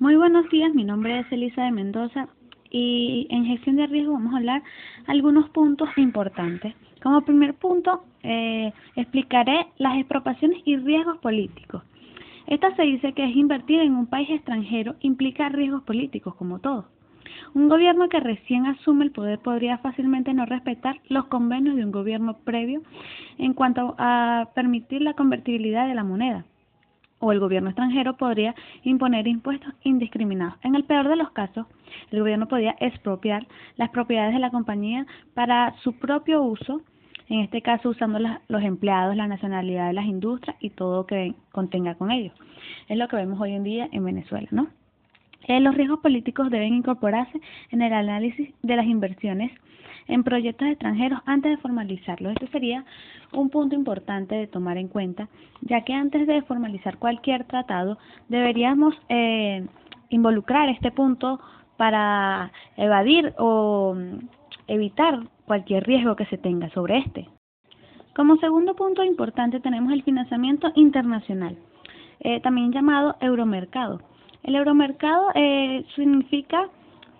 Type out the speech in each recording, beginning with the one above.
Muy buenos días, mi nombre es Elisa de Mendoza y en gestión de riesgo vamos a hablar algunos puntos importantes. Como primer punto, eh, explicaré las expropiaciones y riesgos políticos. Esta se dice que es invertir en un país extranjero implica riesgos políticos, como todo. Un gobierno que recién asume el poder podría fácilmente no respetar los convenios de un gobierno previo en cuanto a permitir la convertibilidad de la moneda o el gobierno extranjero podría imponer impuestos indiscriminados. En el peor de los casos, el gobierno podría expropiar las propiedades de la compañía para su propio uso, en este caso usando los empleados, la nacionalidad de las industrias y todo que contenga con ellos. Es lo que vemos hoy en día en Venezuela, ¿no? Eh, los riesgos políticos deben incorporarse en el análisis de las inversiones en proyectos extranjeros antes de formalizarlos. Este sería un punto importante de tomar en cuenta, ya que antes de formalizar cualquier tratado deberíamos eh, involucrar este punto para evadir o evitar cualquier riesgo que se tenga sobre este. Como segundo punto importante tenemos el financiamiento internacional, eh, también llamado euromercado. El euromercado eh, significa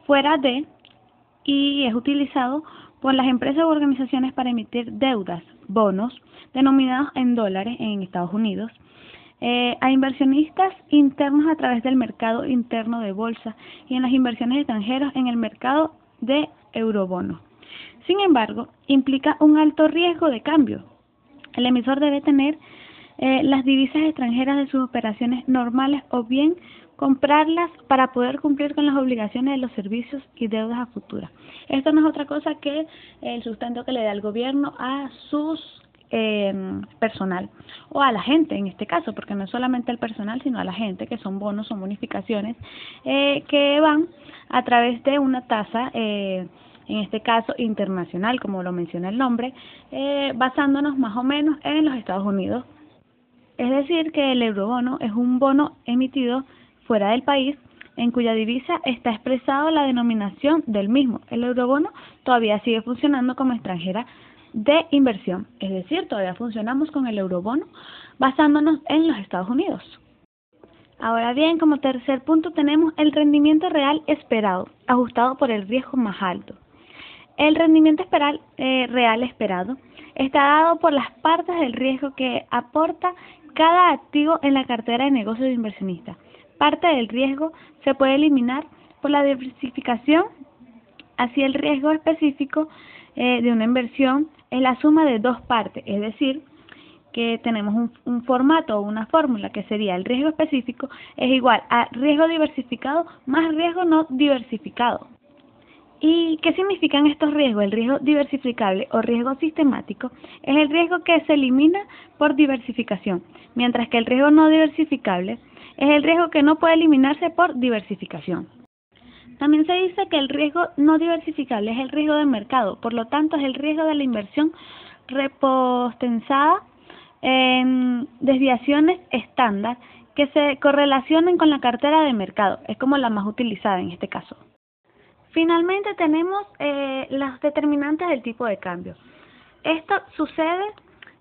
fuera de y es utilizado por las empresas u organizaciones para emitir deudas, bonos, denominados en dólares en Estados Unidos, eh, a inversionistas internos a través del mercado interno de bolsa y en las inversiones extranjeras en el mercado de eurobonos. Sin embargo, implica un alto riesgo de cambio. El emisor debe tener eh, las divisas extranjeras de sus operaciones normales o bien comprarlas para poder cumplir con las obligaciones de los servicios y deudas a futura. Esto no es otra cosa que el sustento que le da el gobierno a sus eh, personal o a la gente en este caso, porque no es solamente el personal, sino a la gente, que son bonos o bonificaciones eh, que van a través de una tasa, eh, en este caso internacional, como lo menciona el nombre, eh, basándonos más o menos en los Estados Unidos. Es decir, que el eurobono es un bono emitido fuera del país en cuya divisa está expresado la denominación del mismo. El eurobono todavía sigue funcionando como extranjera de inversión, es decir, todavía funcionamos con el eurobono basándonos en los Estados Unidos. Ahora bien, como tercer punto tenemos el rendimiento real esperado, ajustado por el riesgo más alto. El rendimiento eh, real esperado está dado por las partes del riesgo que aporta cada activo en la cartera de negocio de inversionista Parte del riesgo se puede eliminar por la diversificación, así el riesgo específico eh, de una inversión es la suma de dos partes, es decir, que tenemos un, un formato o una fórmula que sería el riesgo específico es igual a riesgo diversificado más riesgo no diversificado. ¿Y qué significan estos riesgos? El riesgo diversificable o riesgo sistemático es el riesgo que se elimina por diversificación, mientras que el riesgo no diversificable es el riesgo que no puede eliminarse por diversificación. También se dice que el riesgo no diversificable es el riesgo del mercado, por lo tanto es el riesgo de la inversión repostenzada en desviaciones estándar que se correlacionen con la cartera de mercado, es como la más utilizada en este caso. Finalmente tenemos eh, las determinantes del tipo de cambio. Esto sucede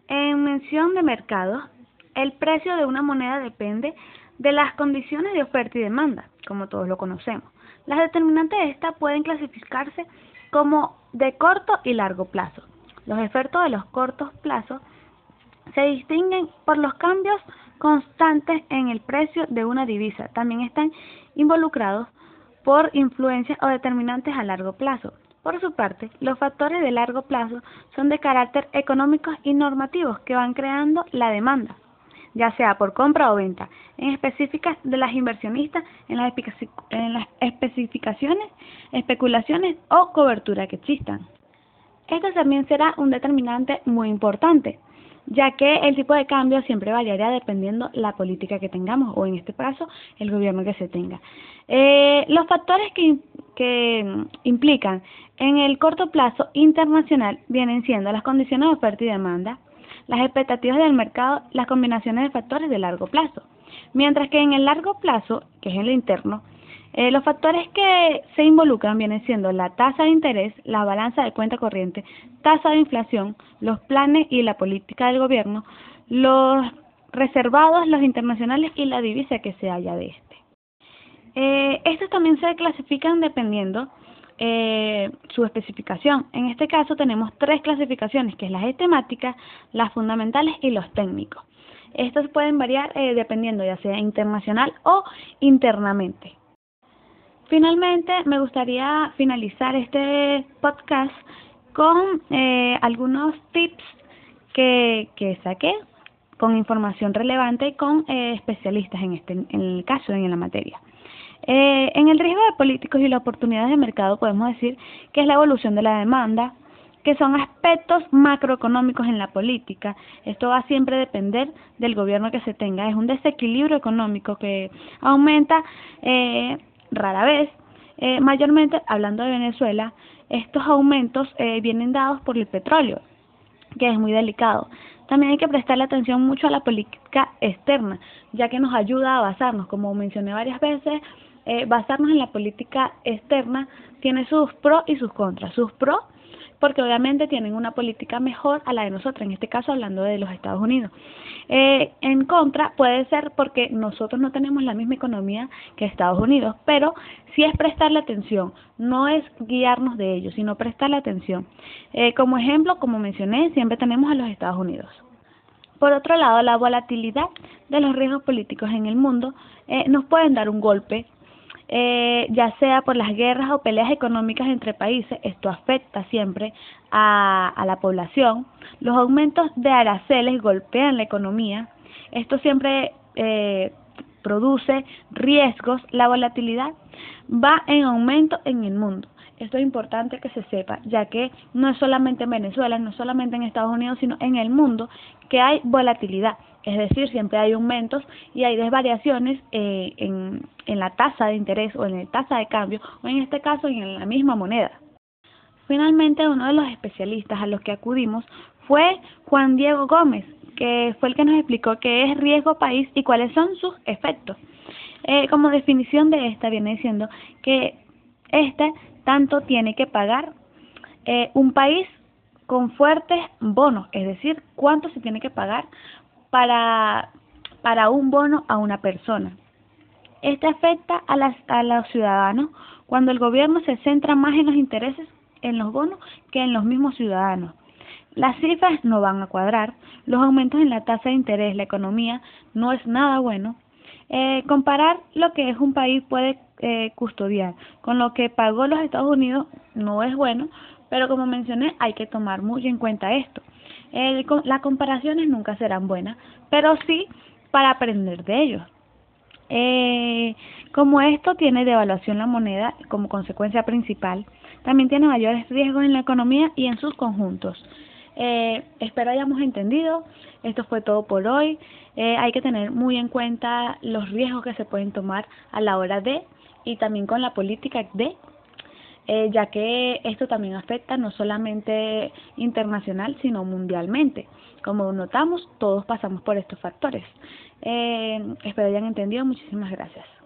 en mención de mercado. El precio de una moneda depende de las condiciones de oferta y demanda, como todos lo conocemos. Las determinantes de esta pueden clasificarse como de corto y largo plazo. Los efectos de los cortos plazos se distinguen por los cambios constantes en el precio de una divisa. También están involucrados por influencias o determinantes a largo plazo. Por su parte, los factores de largo plazo son de carácter económicos y normativos que van creando la demanda ya sea por compra o venta, en específicas de las inversionistas, en las, especificaciones, especulaciones o cobertura que existan. Esto también será un determinante muy importante, ya que el tipo de cambio siempre variará dependiendo la política que tengamos o en este caso el gobierno que se tenga. Eh, los factores que, que implican en el corto plazo internacional vienen siendo las condiciones de oferta y demanda, las expectativas del mercado, las combinaciones de factores de largo plazo. Mientras que en el largo plazo, que es en lo interno, eh, los factores que se involucran vienen siendo la tasa de interés, la balanza de cuenta corriente, tasa de inflación, los planes y la política del gobierno, los reservados, los internacionales y la divisa que se haya de este. Eh, estos también se clasifican dependiendo eh, su especificación. En este caso tenemos tres clasificaciones, que es las temáticas, las fundamentales y los técnicos. Estos pueden variar eh, dependiendo ya sea internacional o internamente. Finalmente, me gustaría finalizar este podcast con eh, algunos tips que, que saqué con información relevante con eh, especialistas en este en el caso en la materia. Eh, en el riesgo de políticos y las oportunidades de mercado podemos decir que es la evolución de la demanda, que son aspectos macroeconómicos en la política. Esto va a siempre depender del gobierno que se tenga. Es un desequilibrio económico que aumenta eh, rara vez, eh, mayormente hablando de Venezuela, estos aumentos eh, vienen dados por el petróleo, que es muy delicado. También hay que prestarle atención mucho a la política externa, ya que nos ayuda a basarnos, como mencioné varias veces, eh, basarnos en la política externa tiene sus pros y sus contras. Sus pros porque obviamente tienen una política mejor a la de nosotros, en este caso hablando de los Estados Unidos. Eh, en contra puede ser porque nosotros no tenemos la misma economía que Estados Unidos, pero sí es prestarle atención, no es guiarnos de ellos, sino prestarle atención. Eh, como ejemplo, como mencioné, siempre tenemos a los Estados Unidos. Por otro lado, la volatilidad de los riesgos políticos en el mundo nos pueden dar un golpe eh, ya sea por las guerras o peleas económicas entre países, esto afecta siempre a, a la población. Los aumentos de araceles golpean la economía. Esto siempre eh, produce riesgos. La volatilidad va en aumento en el mundo. Esto es importante que se sepa, ya que no es solamente en Venezuela, no es solamente en Estados Unidos, sino en el mundo que hay volatilidad. Es decir, siempre hay aumentos y hay desvariaciones eh, en, en la tasa de interés o en la tasa de cambio, o en este caso en la misma moneda. Finalmente, uno de los especialistas a los que acudimos fue Juan Diego Gómez, que fue el que nos explicó qué es riesgo país y cuáles son sus efectos. Eh, como definición de esta viene diciendo que este tanto tiene que pagar eh, un país con fuertes bonos, es decir, cuánto se tiene que pagar para, para un bono a una persona. Este afecta a, las, a los ciudadanos cuando el gobierno se centra más en los intereses en los bonos que en los mismos ciudadanos. Las cifras no van a cuadrar, los aumentos en la tasa de interés, la economía no es nada bueno. Eh, comparar lo que es un país puede eh, custodiar. Con lo que pagó los Estados Unidos no es bueno, pero como mencioné hay que tomar muy en cuenta esto. Las comparaciones nunca serán buenas, pero sí para aprender de ellos. Eh, como esto tiene devaluación la moneda como consecuencia principal, también tiene mayores riesgos en la economía y en sus conjuntos. Eh, espero hayamos entendido. Esto fue todo por hoy. Eh, hay que tener muy en cuenta los riesgos que se pueden tomar a la hora de y también con la política de, eh, ya que esto también afecta no solamente internacional, sino mundialmente. Como notamos, todos pasamos por estos factores. Eh, espero hayan entendido. Muchísimas gracias.